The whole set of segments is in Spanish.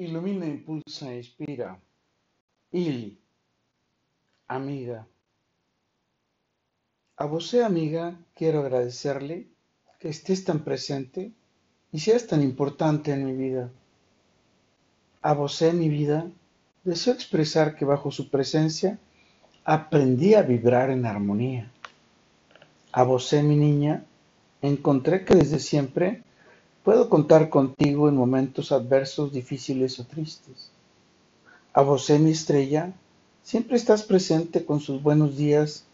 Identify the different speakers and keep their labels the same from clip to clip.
Speaker 1: Ilumina, impulsa, inspira. Ili, amiga. A vos, amiga, quiero agradecerle que estés tan presente y seas tan importante en mi vida. A vos, mi vida, deseo expresar que bajo su presencia aprendí a vibrar en armonía. A vos, mi niña, encontré que desde siempre Puedo contar contigo en momentos adversos, difíciles o tristes. A vos, mi estrella, siempre estás presente con sus buenos días,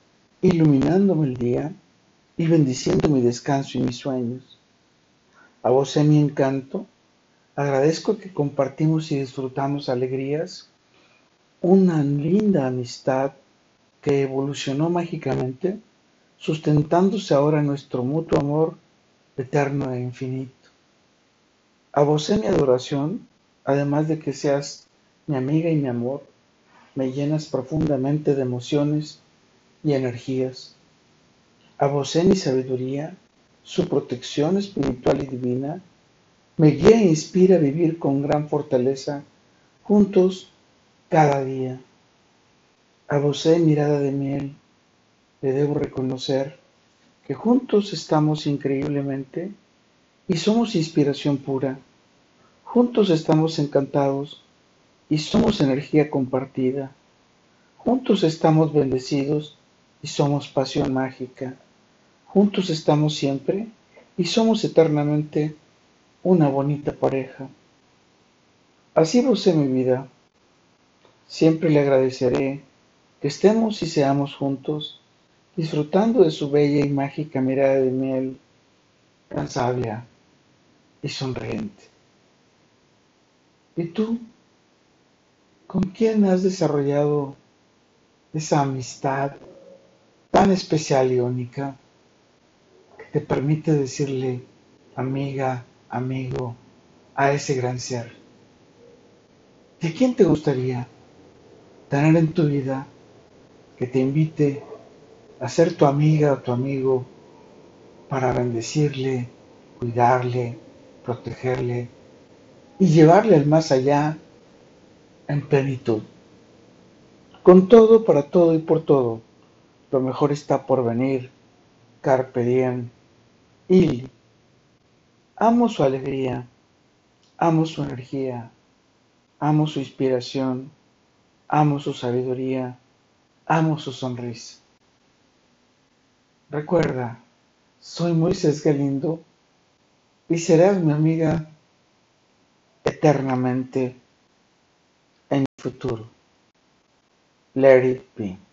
Speaker 1: iluminándome el día y bendiciendo mi descanso y mis sueños. A vos, mi encanto, agradezco que compartimos y disfrutamos alegrías, una linda amistad que evolucionó mágicamente, sustentándose ahora nuestro mutuo amor eterno e infinito. A vos mi adoración, además de que seas mi amiga y mi amor, me llenas profundamente de emociones y energías. A vos mi sabiduría, su protección espiritual y divina, me guía e inspira a vivir con gran fortaleza juntos cada día. A vos mirada de miel, le debo reconocer que juntos estamos increíblemente y somos inspiración pura. Juntos estamos encantados y somos energía compartida. Juntos estamos bendecidos y somos pasión mágica. Juntos estamos siempre y somos eternamente una bonita pareja. Así vos mi vida. Siempre le agradeceré que estemos y seamos juntos, disfrutando de su bella y mágica mirada de miel tan sabia y sonriente. ¿Y tú? ¿Con quién has desarrollado esa amistad tan especial y única que te permite decirle amiga, amigo a ese gran ser? ¿De quién te gustaría tener en tu vida que te invite a ser tu amiga o tu amigo para bendecirle, cuidarle, protegerle y llevarle al más allá en plenitud. Con todo, para todo y por todo, lo mejor está por venir. Carpe diem. Y amo su alegría, amo su energía, amo su inspiración, amo su sabiduría, amo su sonrisa. Recuerda, soy Moisés Galindo y serás mi amiga eternamente en el futuro. It be.